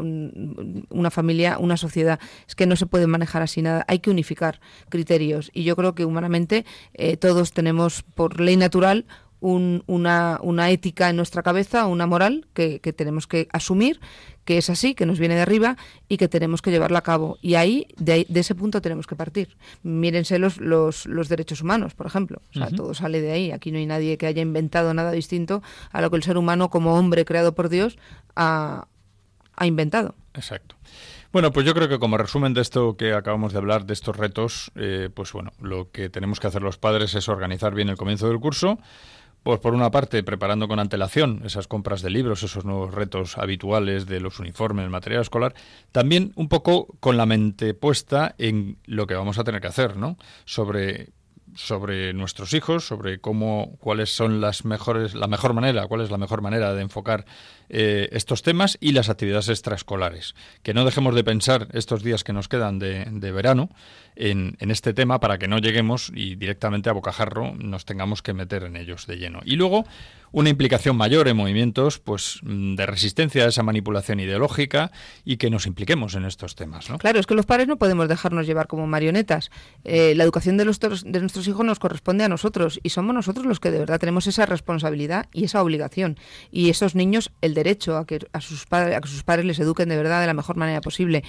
una familia, una sociedad. Es que no se puede manejar así nada. Hay que unificar criterios. Y yo creo que humanamente eh, todos tenemos por ley natural una, una, ética en nuestra cabeza, una moral que, tenemos que asumir, que es así, que nos viene de arriba y que tenemos que llevarla a cabo. Y ahí, de, ese punto tenemos que partir. Mírense los, los, los derechos humanos, por ejemplo. O sea, todo sale de ahí. Aquí no hay nadie que haya inventado nada distinto a lo que el ser humano, como hombre creado por Dios, ha, ha inventado. Exacto. Bueno, pues yo creo que como resumen de esto que acabamos de hablar, de estos retos, eh, pues bueno, lo que tenemos que hacer los padres es organizar bien el comienzo del curso, pues por una parte, preparando con antelación esas compras de libros, esos nuevos retos habituales de los uniformes, el material escolar, también un poco con la mente puesta en lo que vamos a tener que hacer, ¿no? Sobre sobre nuestros hijos, sobre cómo, cuáles son las mejores, la mejor manera, cuál es la mejor manera de enfocar eh, estos temas y las actividades extraescolares. Que no dejemos de pensar estos días que nos quedan de, de verano en, en, este tema para que no lleguemos y directamente a bocajarro nos tengamos que meter en ellos de lleno. Y luego una implicación mayor en movimientos pues mm, de resistencia a esa manipulación ideológica y que nos impliquemos en estos temas. ¿no? Claro, es que los padres no podemos dejarnos llevar como marionetas. Eh, la educación de, los, de nuestros hijos nos corresponde a nosotros y somos nosotros los que de verdad tenemos esa responsabilidad y esa obligación. Y esos niños el derecho a que a sus, padres, a que sus padres les eduquen de verdad de la mejor manera posible.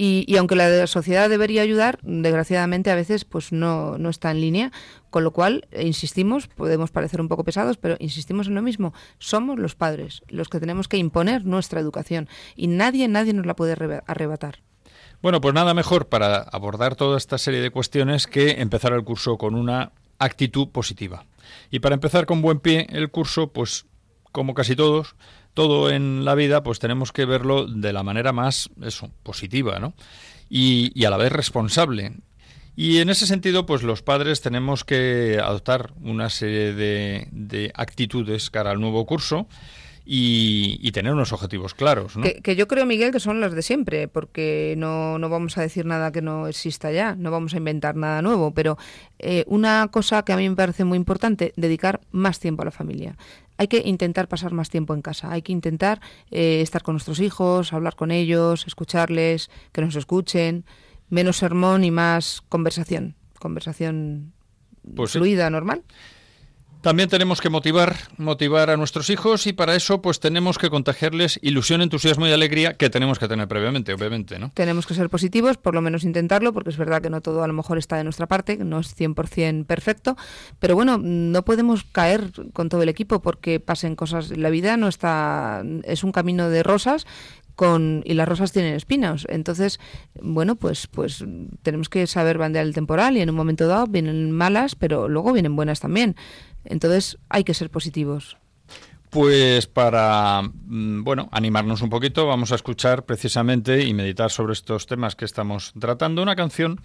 Y, aunque la sociedad debería ayudar, desgraciadamente a veces pues no, no está en línea, con lo cual, eh, insistimos, podemos parecer un poco pesados, pero insistimos en lo mismo, somos los padres los que tenemos que imponer nuestra educación y nadie, nadie nos la puede arrebatar. Bueno, pues nada mejor para abordar toda esta serie de cuestiones que empezar el curso con una actitud positiva. Y para empezar con buen pie el curso, pues como casi todos, todo en la vida, pues tenemos que verlo de la manera más positiva, ¿no? Y, a la vez responsable. Y en ese sentido, pues los padres tenemos que adoptar una serie de, de actitudes cara al nuevo curso y, tener unos objetivos claros. ¿no? Que, yo creo, Miguel, que son los de siempre, porque no, no, vamos a decir nada que no exista ya, no vamos a inventar nada nuevo, pero eh, una cosa que a mí me parece muy importante, dedicar más tiempo a la familia. Hay que intentar pasar más tiempo en casa, hay que intentar eh, estar con nuestros hijos, hablar con ellos, escucharles, que nos escuchen, menos sermón y más conversación, conversación pues fluida, normal. También tenemos que motivar, motivar a nuestros hijos y para eso pues tenemos que contagiarles ilusión, entusiasmo y alegría que tenemos que tener previamente, obviamente, ¿no? Tenemos que ser positivos, por lo menos intentarlo, porque es verdad que no todo a lo mejor está de nuestra parte, no es 100% perfecto, pero bueno, no podemos caer con todo el equipo porque pasen cosas, la vida no está es un camino de rosas con, y las rosas tienen espinos. Entonces, bueno, pues, pues tenemos que saber bandear el temporal y en un momento dado vienen malas, pero luego vienen buenas también. Entonces hay que ser positivos. Pues para, mm, bueno, animarnos un poquito, vamos a escuchar precisamente y meditar sobre estos temas que estamos tratando, una canción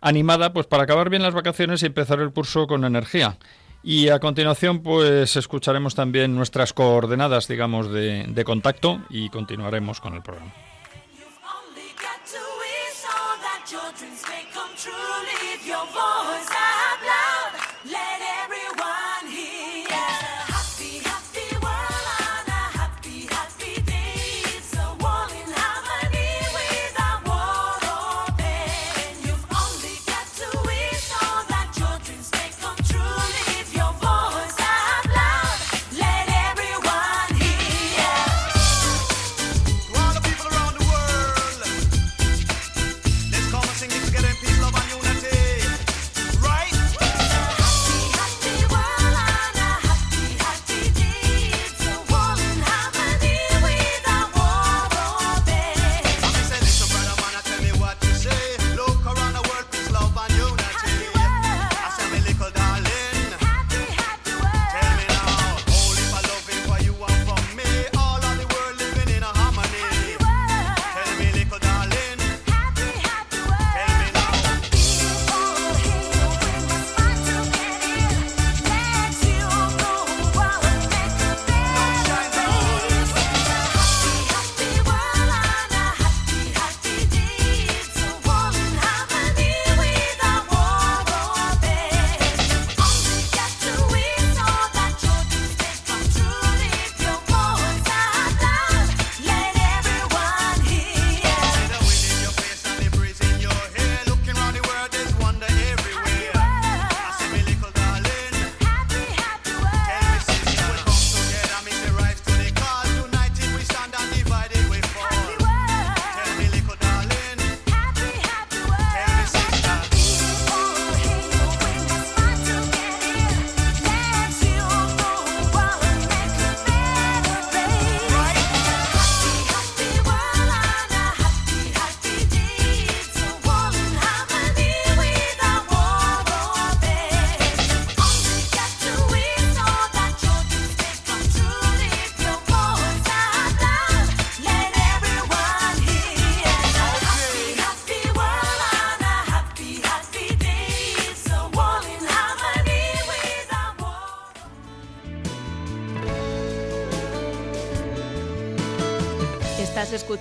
animada pues para acabar bien las vacaciones y empezar el curso con energía. Y a continuación pues escucharemos también nuestras coordenadas, digamos, de, de contacto y continuaremos con el programa.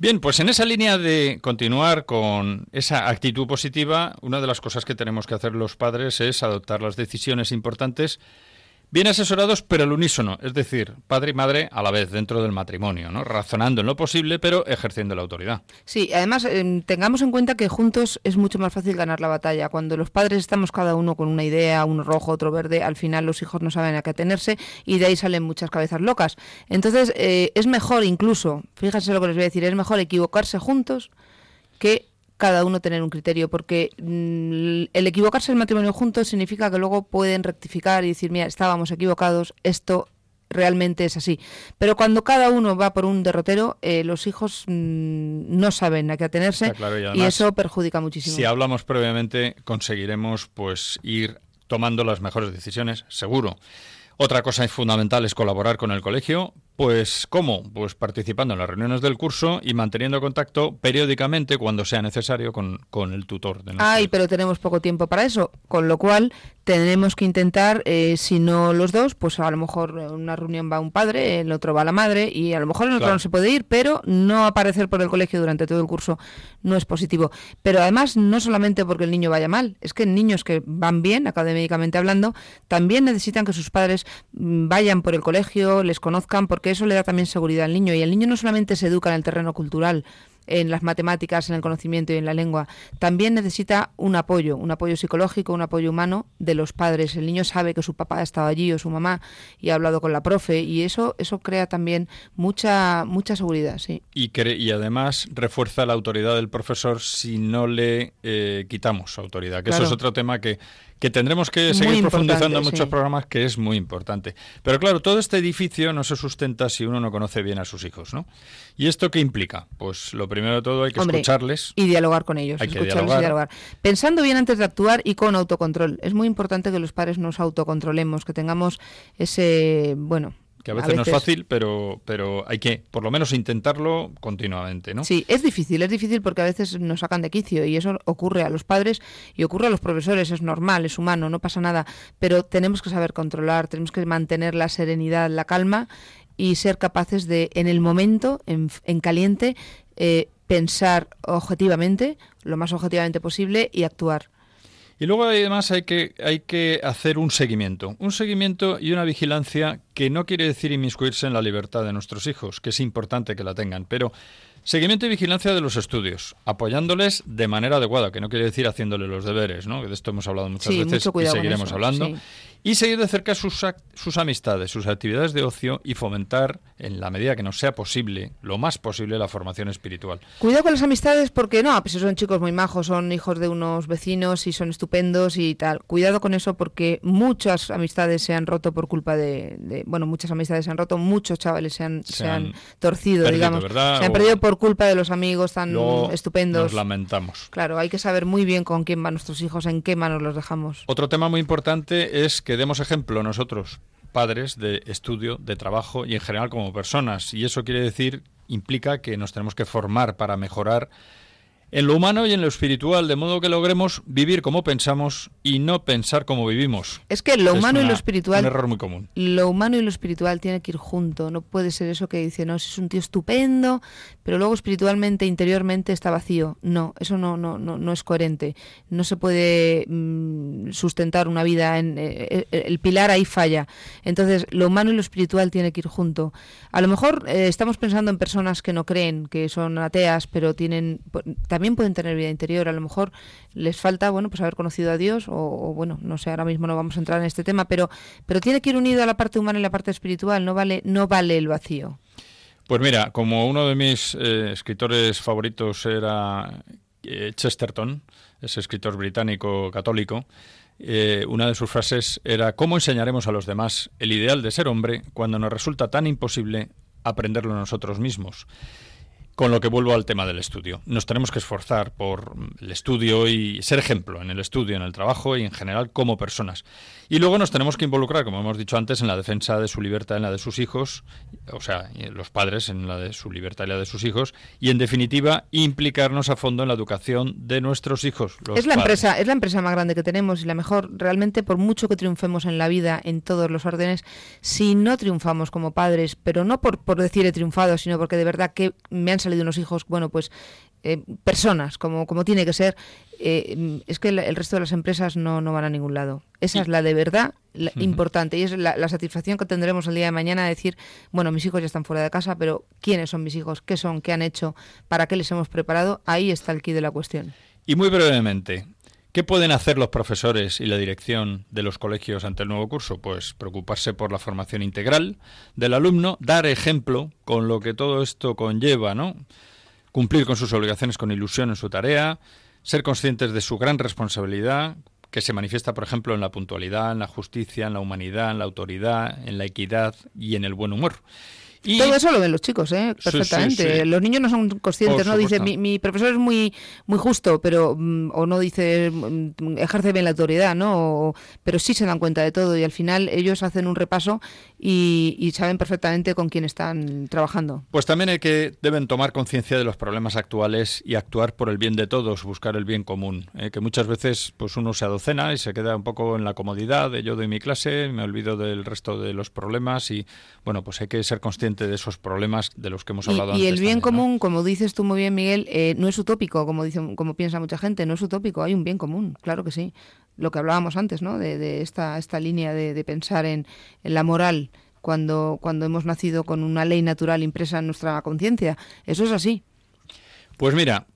Bien, pues en esa línea de continuar con esa actitud positiva, una de las cosas que tenemos que hacer los padres es adoptar las decisiones importantes bien asesorados, pero al unísono, es decir, padre y madre a la vez dentro del matrimonio, ¿no? razonando en lo posible, pero ejerciendo la autoridad. Sí, además em, tengamos en cuenta que juntos es mucho más fácil ganar la batalla. Cuando los padres estamos cada uno con una idea, uno rojo, otro verde, al final los hijos no saben a qué atenerse y de ahí salen muchas cabezas locas. Entonces eh, es mejor incluso, fíjense lo que les voy a decir, es mejor equivocarse juntos que cada uno tener un criterio, porque mm, el equivocarse en el matrimonio juntos significa que luego pueden rectificar y decir, mira, estábamos equivocados, esto realmente es así. Pero cuando cada uno va por un derrotero, eh, los hijos mm, no saben a qué atenerse y, eso perjudica muchísimo. Si hablamos previamente, conseguiremos pues ir tomando las mejores decisiones, seguro. Otra cosa fundamental es colaborar con el colegio pues ¿cómo? Pues participando en las reuniones del curso y manteniendo contacto periódicamente cuando sea necesario con, con el tutor. De Ay, pero tenemos poco tiempo para eso, con lo cual tenemos que intentar, eh, si no los dos, pues a lo mejor en una reunión va un padre, el otro va la madre y a lo mejor en otro no se puede ir, pero no aparecer por el colegio durante todo el curso no es positivo. Pero además no solamente porque el niño vaya mal, es que niños que van bien, académicamente hablando, también necesitan que sus padres mm, vayan por el colegio, les conozcan, porque eso le da también seguridad al niño. Y el niño no solamente se educa en el terreno cultural, en las matemáticas, en el conocimiento y en la lengua. También necesita un apoyo, un apoyo psicológico, un apoyo humano de los padres. El niño sabe que su papá ha estado allí o su mamá y ha hablado con la profe y eso eso crea también mucha mucha seguridad, sí. Y, y además refuerza la autoridad del profesor si no le eh, quitamos autoridad, que eso es otro tema que que tendremos que seguir profundizando en muchos programas, que es muy importante. Pero claro, todo este edificio no se sustenta si uno no conoce bien a sus hijos, ¿no? ¿Y esto qué implica? Pues lo primero de todo hay que escucharles. Y dialogar con ellos. Hay que dialogar. Pensando bien antes de actuar y con autocontrol. Es muy importante que los padres nos autocontrolemos, que tengamos ese, bueno, que a veces, no es fácil, pero, pero hay que por lo menos intentarlo continuamente, ¿no? Sí, es difícil, es difícil porque a veces nos sacan de quicio y eso ocurre a los padres y ocurre a los profesores, es normal, es humano, no pasa nada, pero tenemos que saber controlar, tenemos que mantener la serenidad, la calma y ser capaces de, en el momento, en, caliente, eh, pensar objetivamente, lo más objetivamente posible y actuar. Y luego además hay que, hay que hacer un seguimiento, un seguimiento y una vigilancia que no quiere decir inmiscuirse en la libertad de nuestros hijos, que es importante que la tengan, pero Seguimiento y vigilancia de los estudios, apoyándoles de manera adecuada, que no quiere decir haciéndole los deberes, ¿no? De esto hemos hablado muchas veces y seguiremos hablando. Y seguir de cerca sus, sus amistades, sus actividades de ocio y fomentar, en la medida que nos sea posible, lo más posible, la formación espiritual. Cuidado con las amistades porque no, pues son chicos muy majos, son hijos de unos vecinos y son estupendos y tal. Cuidado con eso porque muchas amistades se han roto por culpa de, bueno, muchas amistades se han roto, muchos chavales se han, se han, torcido, digamos. Se han perdido por culpa de los amigos tan estupendos. Nos lamentamos. Claro, hay que saber muy bien con quién van nuestros hijos, en qué manos los dejamos. Otro tema muy importante es que demos ejemplo nosotros, padres, de estudio, de trabajo y en general como personas. Y eso quiere decir, implica que nos tenemos que formar para mejorar en lo humano y en lo espiritual, de modo que logremos vivir como pensamos y no pensar como vivimos. Es que lo humano y lo espiritual. Un error muy común. Lo humano y lo espiritual tiene que ir junto. No puede ser eso que dice, no, es un tío estupendo, pero luego espiritualmente, interiormente está vacío. No, eso no, no, no, no es coherente. No se puede mm, sustentar una vida. En, eh, eh, el pilar ahí falla. Entonces, lo humano y lo espiritual tiene que ir junto. A lo mejor eh, estamos pensando en personas que no creen, que son ateas, pero tienen también pueden tener vida interior. A lo mejor les falta, bueno, pues haber conocido a Dios o, bueno, no sé, ahora mismo no vamos a entrar en este tema, pero, pero tiene que ir unido a la parte humana y la parte espiritual. No vale, no vale el vacío. Pues mira, como uno de mis eh, escritores favoritos era eh, Chesterton, ese escritor británico católico, eh, una de sus frases era ¿Cómo enseñaremos a los demás el ideal de ser hombre cuando nos resulta tan imposible aprenderlo nosotros mismos? Con lo que vuelvo al tema del estudio. Nos tenemos que esforzar por el estudio y ser ejemplo en el estudio, en el trabajo y en general como personas. Y luego nos tenemos que involucrar, como hemos dicho antes, en la defensa de su libertad, en la de sus hijos, o sea, los padres en la de su libertad y la de sus hijos, y en definitiva implicarnos a fondo en la educación de nuestros hijos. es la empresa, es la empresa más grande que tenemos y la mejor. Realmente, por mucho que triunfemos en la vida, en todos los órdenes, si no triunfamos como padres, pero no por, por decir he triunfado, sino porque de verdad que me han salido unos hijos, bueno, pues eh, personas, como, como tiene que ser, eh, es que el, el resto de las empresas no, no van a ningún lado. Esa es la de verdad la- importante y es la, la satisfacción que tendremos el día de mañana de decir, bueno, mis hijos ya están fuera de casa, pero ¿quiénes son mis hijos? ¿Qué son? ¿Qué han hecho? ¿Para qué les hemos preparado? Ahí está el quid de la cuestión. Y muy brevemente, ¿qué pueden hacer los profesores y la dirección de los colegios ante el nuevo curso? Pues preocuparse por la formación integral del alumno, dar ejemplo con lo que todo esto conlleva, ¿no? Cumplir con sus obligaciones con ilusión en su tarea, ser conscientes de su gran responsabilidad, que se manifiesta, por ejemplo, en la puntualidad, en la justicia, en la humanidad, en la autoridad, en la equidad y en el buen humor. Y Todo eso lo ven los chicos, ¿eh? Sí, sí, perfectamente. sí. Los niños no son conscientes, no dice supuesto. mi, mi profesor es muy muy justo, pero mm, o no dice mm, ejerce bien la autoridad, ¿no? O- pero sí se dan cuenta de todo y al final ellos hacen un repaso y, y saben perfectamente con quién están trabajando. Pues también hay que deben tomar conciencia de los problemas actuales y actuar por el bien de todos, buscar el bien común. ¿eh? Que muchas veces pues uno se adocena y se queda un poco en la comodidad de yo doy mi clase, me olvido del resto de los problemas y bueno pues hay que ser consciente de esos problemas de los que hemos Y, hablado y antes. el bien también, ¿no? común, como dices tú muy bien, Miguel, eh, no es utópico, como dice, como piensa mucha gente, no es utópico, hay un bien común, claro que sí. Lo que hablábamos antes, ¿no? De, de esta, esta línea de, de pensar en, en la moral cuando, cuando hemos nacido con una ley natural impresa en nuestra conciencia. Eso es así. Pues mira,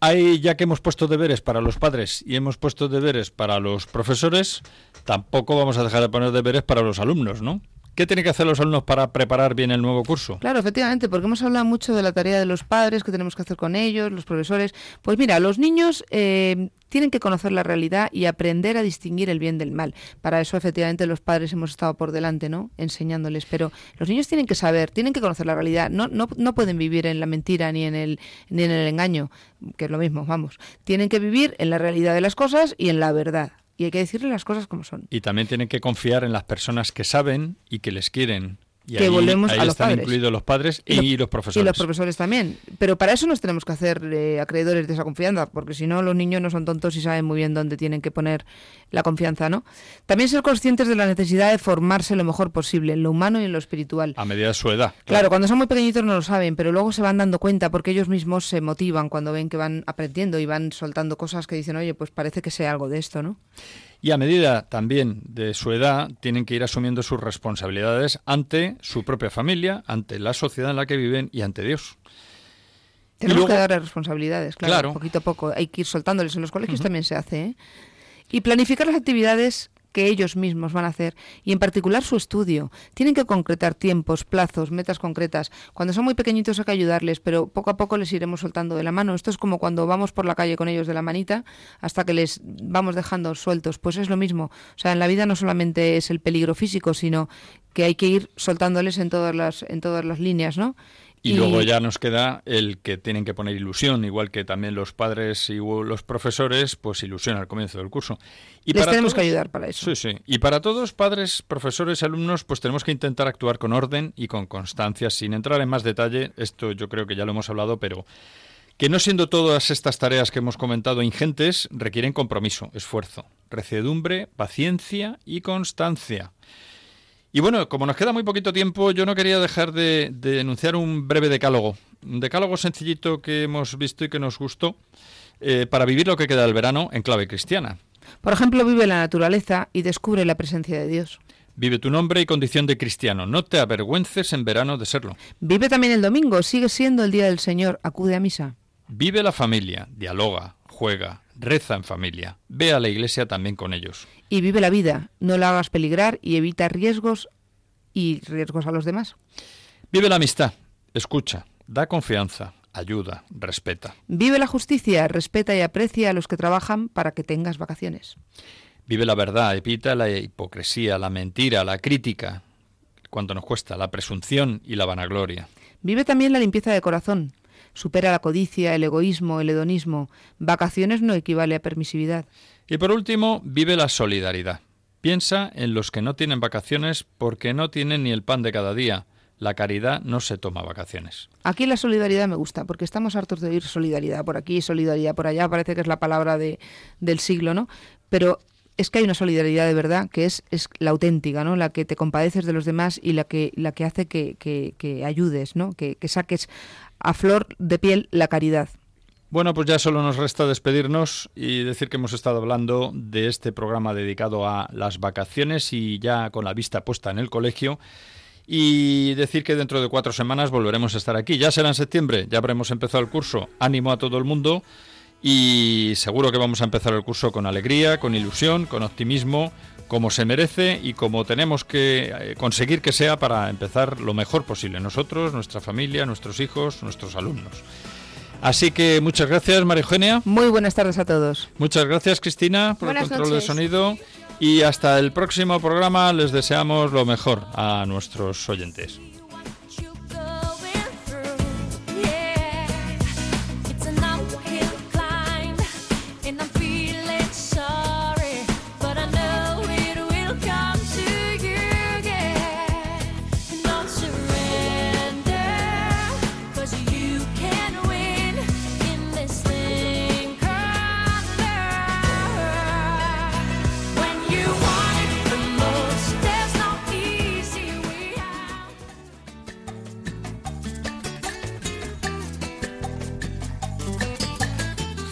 hay ya que hemos puesto deberes para los padres y hemos puesto deberes para los profesores, tampoco vamos a dejar de poner deberes para los alumnos, ¿no? ¿Qué tienen que hacer los alumnos para preparar bien el nuevo curso? Claro, efectivamente, porque hemos hablado mucho de la tarea de los padres, que tenemos que hacer con ellos, los profesores. Pues mira, los niños eh, tienen que conocer la realidad y aprender a distinguir el bien del mal. Para eso, efectivamente, los padres hemos estado por delante, ¿no? Enseñándoles. Pero los niños tienen que saber, tienen que conocer la realidad. No, no, no pueden vivir en la mentira ni en el ni en el engaño, que es lo mismo, vamos. Tienen que vivir en la realidad de las cosas y en la verdad. Y hay que decirle las cosas como son. Y también tienen que confiar en las personas que saben y que les quieren. Y Que ahí, volvemos ahí a los están padres. incluidos los padres y, lo- los profesores. Y los profesores también. Pero para eso nos tenemos que hacer eh, acreedores de esa confianza, porque si no, los niños no son tontos y saben muy bien dónde tienen que poner la confianza, ¿no? También ser conscientes de la necesidad de formarse lo mejor posible, en lo humano y en lo espiritual. A medida de su edad. Claro, cuando son muy pequeñitos no lo saben, pero luego se van dando cuenta porque ellos mismos se motivan cuando ven que van aprendiendo y van soltando cosas que dicen, oye, pues parece que sé algo de esto, ¿no? Y a medida también de su edad, tienen que ir asumiendo sus responsabilidades ante su propia familia, ante la sociedad en la que viven y ante Dios. Tenemos luego- que darles responsabilidades, claro, Claro. poquito a poco. Hay que ir soltándoles. En los colegios también se hace, ¿eh? Y planificar las actividades que ellos mismos van a hacer y en particular su estudio. Tienen que concretar tiempos, plazos, metas concretas. Cuando son muy pequeñitos hay que ayudarles, pero poco a poco les iremos soltando de la mano. Esto es como cuando vamos por la calle con ellos de la manita hasta que les vamos dejando sueltos. Pues es lo mismo. O sea, en la vida no solamente es el peligro físico, sino que hay que ir soltándoles en todas las en todas las líneas, ¿no? Y, luego ya nos queda el que tienen que poner ilusión, igual que también los padres y los profesores, pues ilusión al comienzo del curso. Y les para tenemos que todos- ayudar para eso. Sí, sí. Y para todos, padres, profesores, alumnos, pues tenemos que intentar actuar con orden y con constancia, sin entrar en más detalle. Esto yo creo que ya lo hemos hablado, pero que no siendo todas estas tareas que hemos comentado ingentes, requieren compromiso, esfuerzo, reciedumbre, paciencia y constancia. Y bueno, como nos queda muy poquito tiempo, yo no quería dejar de, de enunciar un breve decálogo. Un decálogo sencillito que hemos visto y que nos gustó eh, para vivir lo que queda del verano en clave cristiana. Por ejemplo, vive la naturaleza y descubre la presencia de Dios. Vive tu nombre y condición de cristiano. No te avergüences en verano de serlo. Vive también el domingo, sigue siendo el día del Señor, acude a misa. Vive la familia, dialoga, juega, reza en familia. Ve a la iglesia también con ellos. Y vive la vida, no la hagas peligrar y evita riesgos y riesgos a los demás. Vive la amistad, escucha, da confianza, ayuda, respeta. Vive la justicia, respeta y aprecia a los que trabajan para que tengas vacaciones. Vive la verdad, evita la hipocresía, la mentira, la crítica, cuanto nos cuesta, la presunción y la vanagloria. Vive también la limpieza de corazón. Supera la codicia, el egoísmo, el hedonismo. Vacaciones no equivale a permisividad. Y por último, vive la solidaridad. Piensa en los que no tienen vacaciones porque no tienen ni el pan de cada día. La caridad no se toma vacaciones. Aquí la solidaridad me gusta, porque estamos hartos de oír solidaridad por aquí, solidaridad por allá, parece que es la palabra de, del siglo, ¿no? Pero es que hay una solidaridad de verdad que es, la auténtica, ¿no? La que te compadeces de los demás y la que, la que hace que, que, ayudes, ¿no? Que, que saques a flor de piel la caridad. Bueno, pues ya solo nos resta despedirnos y decir que hemos estado hablando de este programa dedicado a las vacaciones y ya con la vista puesta en el colegio. Y decir que dentro de cuatro semanas volveremos a estar aquí. Ya será en septiembre, ya habremos empezado el curso. Ánimo a todo el mundo y seguro que vamos a empezar el curso con alegría, con ilusión, con optimismo, como se merece y como tenemos que eh, conseguir que sea para empezar lo mejor posible. Nosotros, nuestra familia, nuestros hijos, nuestros alumnos. Así que muchas gracias, María Eugenia. Muy buenas tardes a todos. Muchas gracias, Cristina, por el control de sonido. Y hasta el próximo programa les deseamos lo mejor a nuestros oyentes.